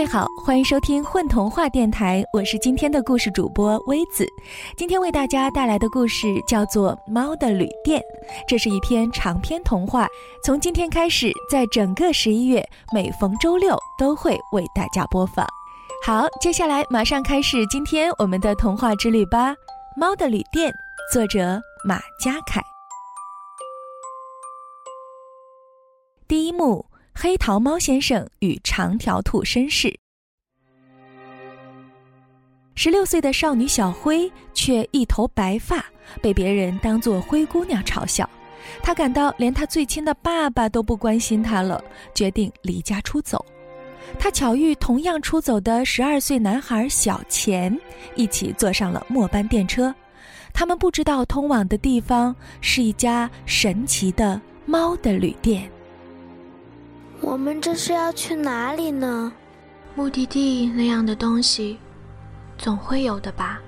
各位好，欢迎收听混童话电台，我是今天的故事主播微子。今天为大家带来的故事叫做《猫的旅店》，这是一篇长篇童话。从今天开始，在整个十一月，每逢周六都会为大家播放。好，接下来马上开始今天我们的童话之旅吧。《猫的旅店》，作者马家凯。第一幕。黑桃猫先生与长条兔绅士。十六岁的少女小灰却一头白发，被别人当作灰姑娘嘲笑。她感到连她最亲的爸爸都不关心她了，决定离家出走。她巧遇同样出走的十二岁男孩小钱，一起坐上了末班电车。他们不知道通往的地方是一家神奇的猫的旅店。我们这是要去哪里呢？目的地那样的东西，总会有的吧。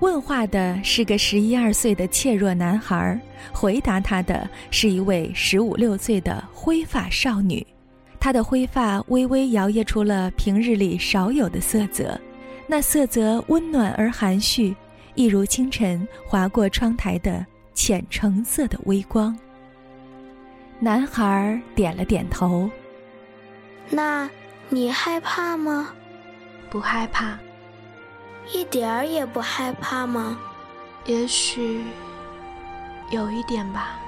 问话的是个十一二岁的怯弱男孩，回答他的是一位十五六岁的灰发少女。她的灰发微微摇曳出了平日里少有的色泽，那色泽温暖而含蓄，一如清晨划过窗台的浅橙色的微光。男孩点了点头。那，你害怕吗？不害怕。一点儿也不害怕吗？也许，有一点吧。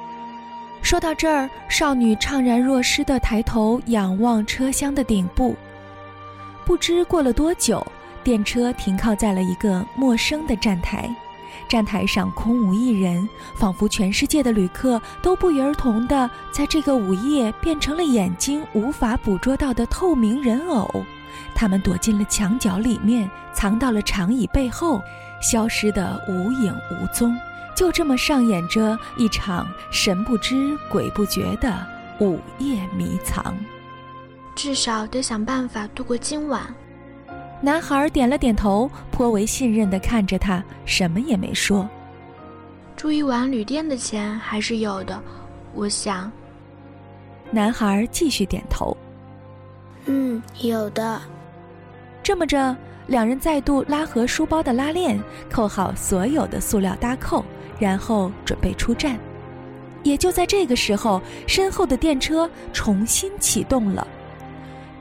说到这儿，少女怅然若失的抬头仰望车厢的顶部。不知过了多久，电车停靠在了一个陌生的站台。站台上空无一人，仿佛全世界的旅客都不约而同的在这个午夜变成了眼睛无法捕捉到的透明人偶。他们躲进了墙角里面，藏到了长椅背后，消失得无影无踪。就这么上演着一场神不知鬼不觉的午夜迷藏。至少得想办法度过今晚。男孩点了点头，颇为信任地看着他，什么也没说。住一晚旅店的钱还是有的，我想。男孩继续点头。嗯，有的。这么着，两人再度拉合书包的拉链，扣好所有的塑料搭扣，然后准备出站。也就在这个时候，身后的电车重新启动了。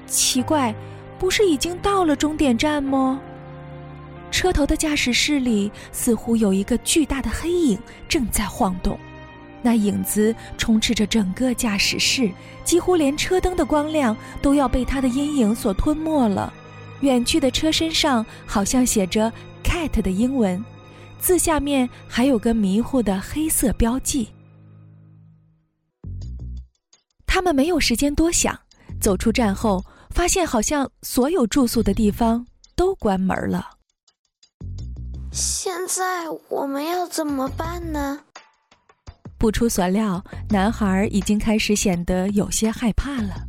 奇怪。不是已经到了终点站吗？车头的驾驶室里似乎有一个巨大的黑影正在晃动，那影子充斥着整个驾驶室，几乎连车灯的光亮都要被它的阴影所吞没了。远去的车身上好像写着 “cat” 的英文，字下面还有个迷糊的黑色标记。他们没有时间多想，走出站后。发现好像所有住宿的地方都关门了。现在我们要怎么办呢？不出所料，男孩已经开始显得有些害怕了。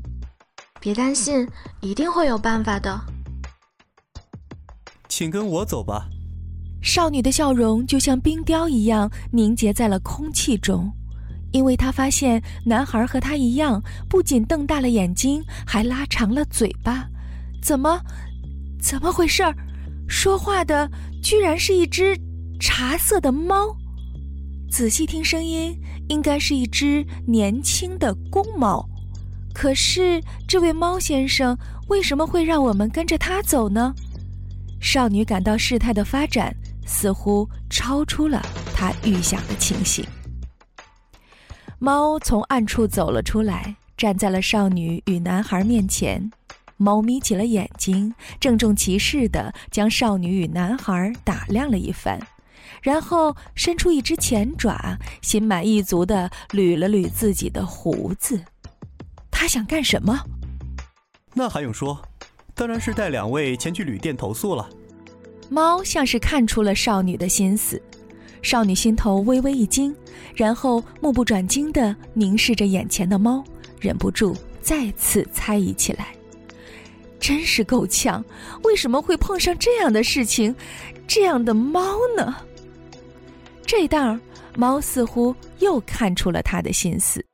别担心，一定会有办法的。请跟我走吧。少女的笑容就像冰雕一样凝结在了空气中。因为他发现男孩和他一样，不仅瞪大了眼睛，还拉长了嘴巴。怎么，怎么回事儿？说话的居然是一只茶色的猫。仔细听声音，应该是一只年轻的公猫。可是，这位猫先生为什么会让我们跟着他走呢？少女感到事态的发展似乎超出了她预想的情形。猫从暗处走了出来，站在了少女与男孩面前。猫眯起了眼睛，郑重其事地将少女与男孩打量了一番，然后伸出一只前爪，心满意足地捋了捋自己的胡子。他想干什么？那还用说？当然是带两位前去旅店投诉了。猫像是看出了少女的心思。少女心头微微一惊，然后目不转睛地凝视着眼前的猫，忍不住再次猜疑起来。真是够呛，为什么会碰上这样的事情，这样的猫呢？这当，猫似乎又看出了他的心思。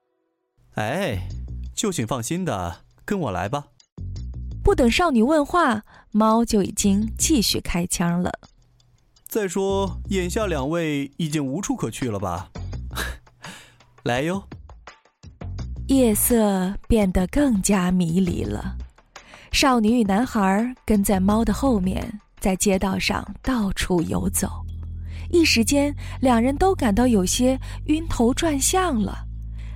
哎，就请放心的跟我来吧。不等少女问话，猫就已经继续开枪了。再说，眼下两位已经无处可去了吧？来哟！夜色变得更加迷离了，少女与男孩跟在猫的后面，在街道上到处游走。一时间，两人都感到有些晕头转向了。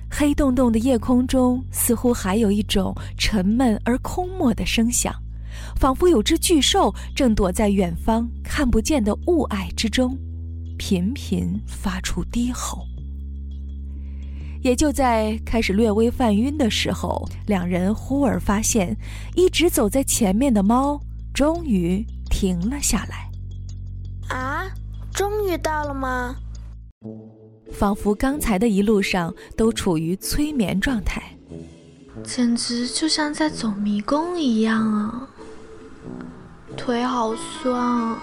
黑洞洞的夜空中，似乎还有一种沉闷而空漠的声响。仿佛有只巨兽正躲在远方看不见的雾霭之中，频频发出低吼。也就在开始略微犯晕的时候，两人忽而发现，一直走在前面的猫终于停了下来。啊，终于到了吗？仿佛刚才的一路上都处于催眠状态，简直就像在走迷宫一样啊！腿好酸啊！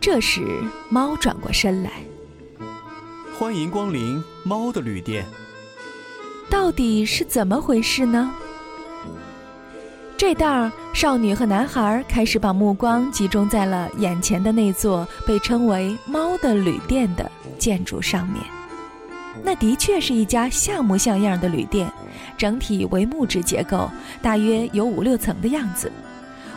这时，猫转过身来：“欢迎光临猫的旅店。”到底是怎么回事呢？这当儿，少女和男孩开始把目光集中在了眼前的那座被称为“猫的旅店”的建筑上面。那的确是一家像模像样的旅店，整体为木质结构，大约有五六层的样子。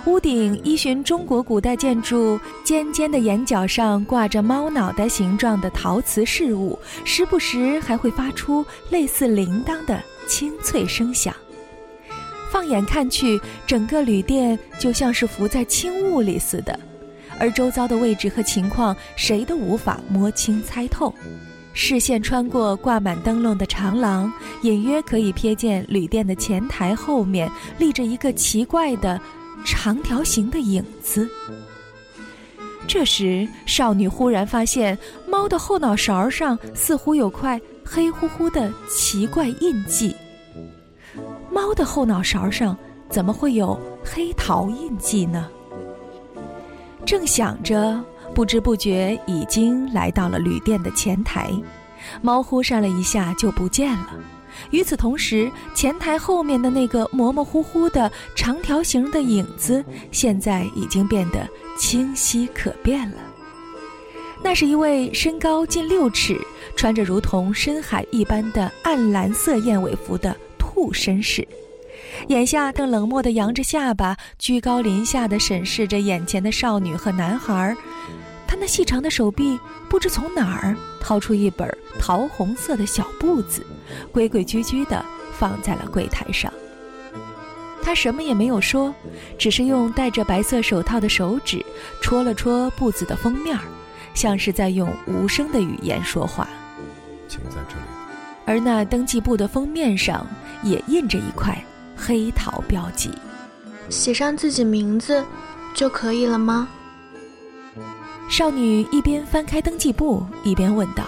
屋顶依循中国古代建筑，尖尖的檐角上挂着猫脑袋形状的陶瓷饰物，时不时还会发出类似铃铛的清脆声响。放眼看去，整个旅店就像是浮在轻雾里似的，而周遭的位置和情况谁都无法摸清猜透。视线穿过挂满灯笼的长廊，隐约可以瞥见旅店的前台后面立着一个奇怪的长条形的影子。这时，少女忽然发现猫的后脑勺上似乎有块黑乎乎的奇怪印记。猫的后脑勺上怎么会有黑桃印记呢？正想着。不知不觉已经来到了旅店的前台，猫忽闪了一下就不见了。与此同时，前台后面的那个模模糊糊的长条形的影子，现在已经变得清晰可辨了。那是一位身高近六尺、穿着如同深海一般的暗蓝色燕尾服的兔绅士。眼下正冷漠地扬着下巴，居高临下地审视着眼前的少女和男孩。他那细长的手臂不知从哪儿掏出一本桃红色的小簿子，规规矩矩地放在了柜台上。他什么也没有说，只是用戴着白色手套的手指戳了戳簿子的封面，像是在用无声的语言说话。请在这里。而那登记簿的封面上也印着一块黑桃标记。写上自己名字就可以了吗？少女一边翻开登记簿，一边问道：“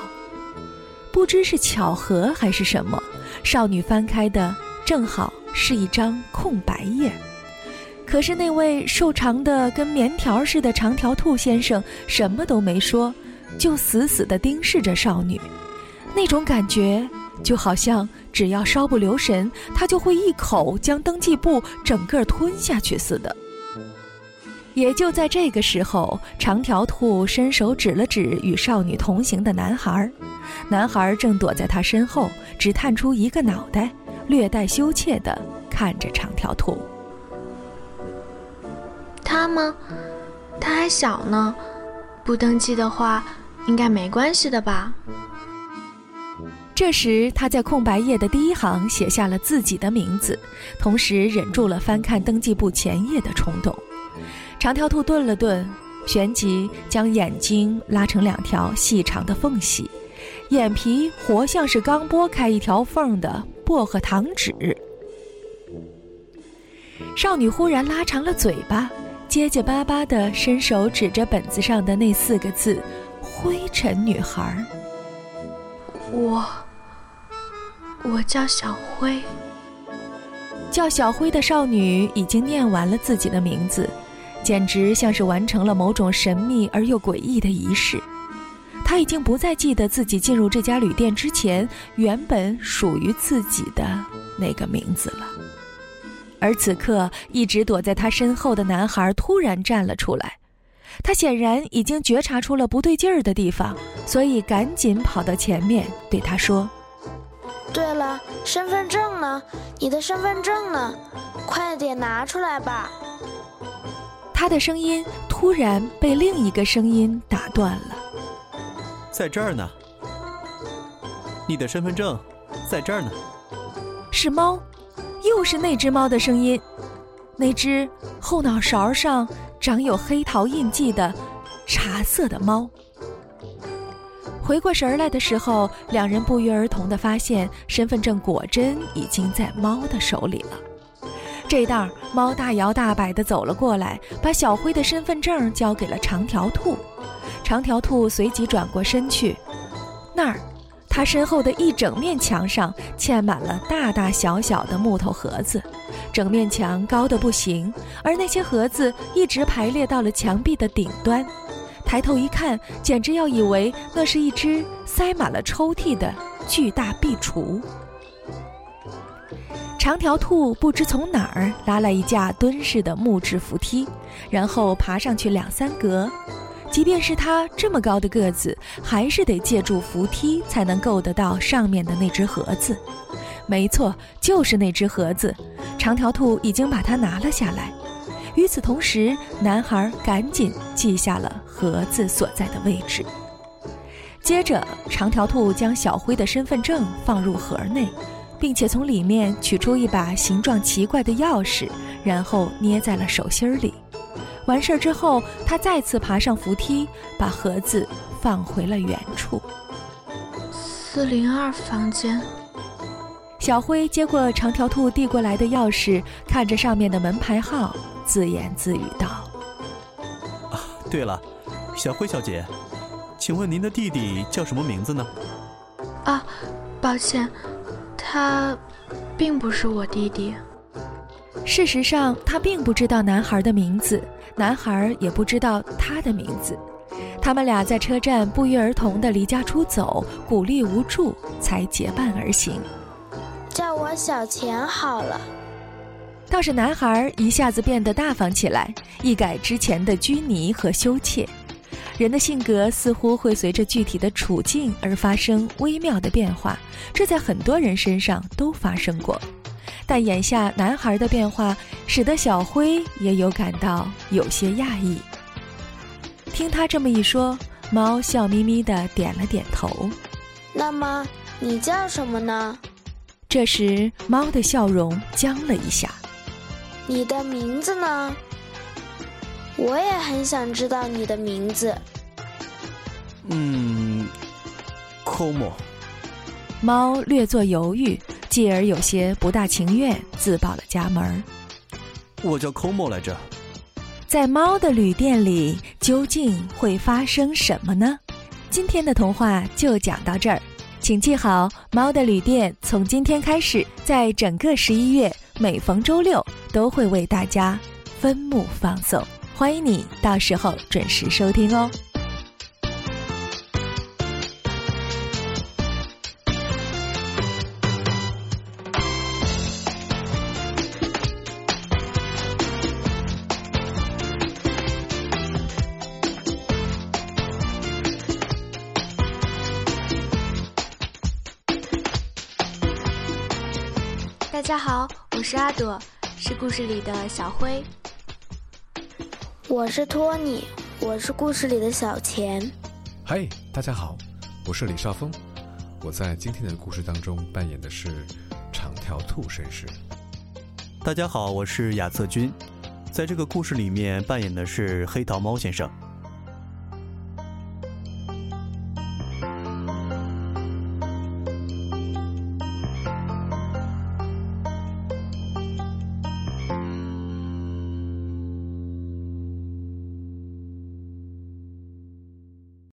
不知是巧合还是什么，少女翻开的正好是一张空白页。可是那位瘦长的跟棉条似的长条兔先生什么都没说，就死死地盯视着少女。那种感觉就好像只要稍不留神，他就会一口将登记簿整个吞下去似的。”也就在这个时候，长条兔伸手指了指与少女同行的男孩，男孩正躲在他身后，只探出一个脑袋，略带羞怯地看着长条兔。他吗？他还小呢，不登记的话，应该没关系的吧？这时，他在空白页的第一行写下了自己的名字，同时忍住了翻看登记簿前页的冲动。长条兔顿了顿，旋即将眼睛拉成两条细长的缝隙，眼皮活像是刚剥开一条缝的薄荷糖纸。少女忽然拉长了嘴巴，结结巴巴地伸手指着本子上的那四个字：“灰尘女孩。”我，我叫小灰。叫小灰的少女已经念完了自己的名字。简直像是完成了某种神秘而又诡异的仪式。他已经不再记得自己进入这家旅店之前原本属于自己的那个名字了。而此刻，一直躲在他身后的男孩突然站了出来。他显然已经觉察出了不对劲儿的地方，所以赶紧跑到前面对他说：“对了，身份证呢？你的身份证呢？快点拿出来吧！”他的声音突然被另一个声音打断了：“在这儿呢，你的身份证在这儿呢。”是猫，又是那只猫的声音，那只后脑勺上。长有黑桃印记的茶色的猫。回过神来的时候，两人不约而同地发现，身份证果真已经在猫的手里了。这当，猫大摇大摆地走了过来，把小灰的身份证交给了长条兔。长条兔随即转过身去，那儿，他身后的一整面墙上嵌满了大大小小的木头盒子。整面墙高的不行，而那些盒子一直排列到了墙壁的顶端。抬头一看，简直要以为那是一只塞满了抽屉的巨大壁橱。长条兔不知从哪儿拉来一架蹲式的木质扶梯，然后爬上去两三格。即便是他这么高的个子，还是得借助扶梯才能够得到上面的那只盒子。没错，就是那只盒子。长条兔已经把它拿了下来，与此同时，男孩赶紧记下了盒子所在的位置。接着，长条兔将小灰的身份证放入盒内，并且从里面取出一把形状奇怪的钥匙，然后捏在了手心里。完事儿之后，他再次爬上扶梯，把盒子放回了原处。四零二房间。小辉接过长条兔递过来的钥匙，看着上面的门牌号，自言自语道：“啊，对了，小辉小姐，请问您的弟弟叫什么名字呢？”“啊，抱歉，他并不是我弟弟。事实上，他并不知道男孩的名字，男孩也不知道他的名字。他们俩在车站不约而同地离家出走，孤立无助，才结伴而行。”叫我小钱好了。倒是男孩一下子变得大方起来，一改之前的拘泥和羞怯。人的性格似乎会随着具体的处境而发生微妙的变化，这在很多人身上都发生过。但眼下男孩的变化，使得小辉也有感到有些讶异。听他这么一说，猫笑眯眯地点了点头。那么你叫什么呢？这时，猫的笑容僵了一下。你的名字呢？我也很想知道你的名字。嗯，Como。猫略作犹豫，继而有些不大情愿，自报了家门。我叫 Como 来着。在猫的旅店里，究竟会发生什么呢？今天的童话就讲到这儿。请记好，猫的旅店从今天开始，在整个十一月，每逢周六都会为大家分幕放送，欢迎你到时候准时收听哦。大家好，我是阿朵，是故事里的小灰。我是托尼，我是故事里的小钱。嗨，大家好，我是李少峰，我在今天的故事当中扮演的是长条兔绅士。大家好，我是亚瑟君，在这个故事里面扮演的是黑桃猫先生。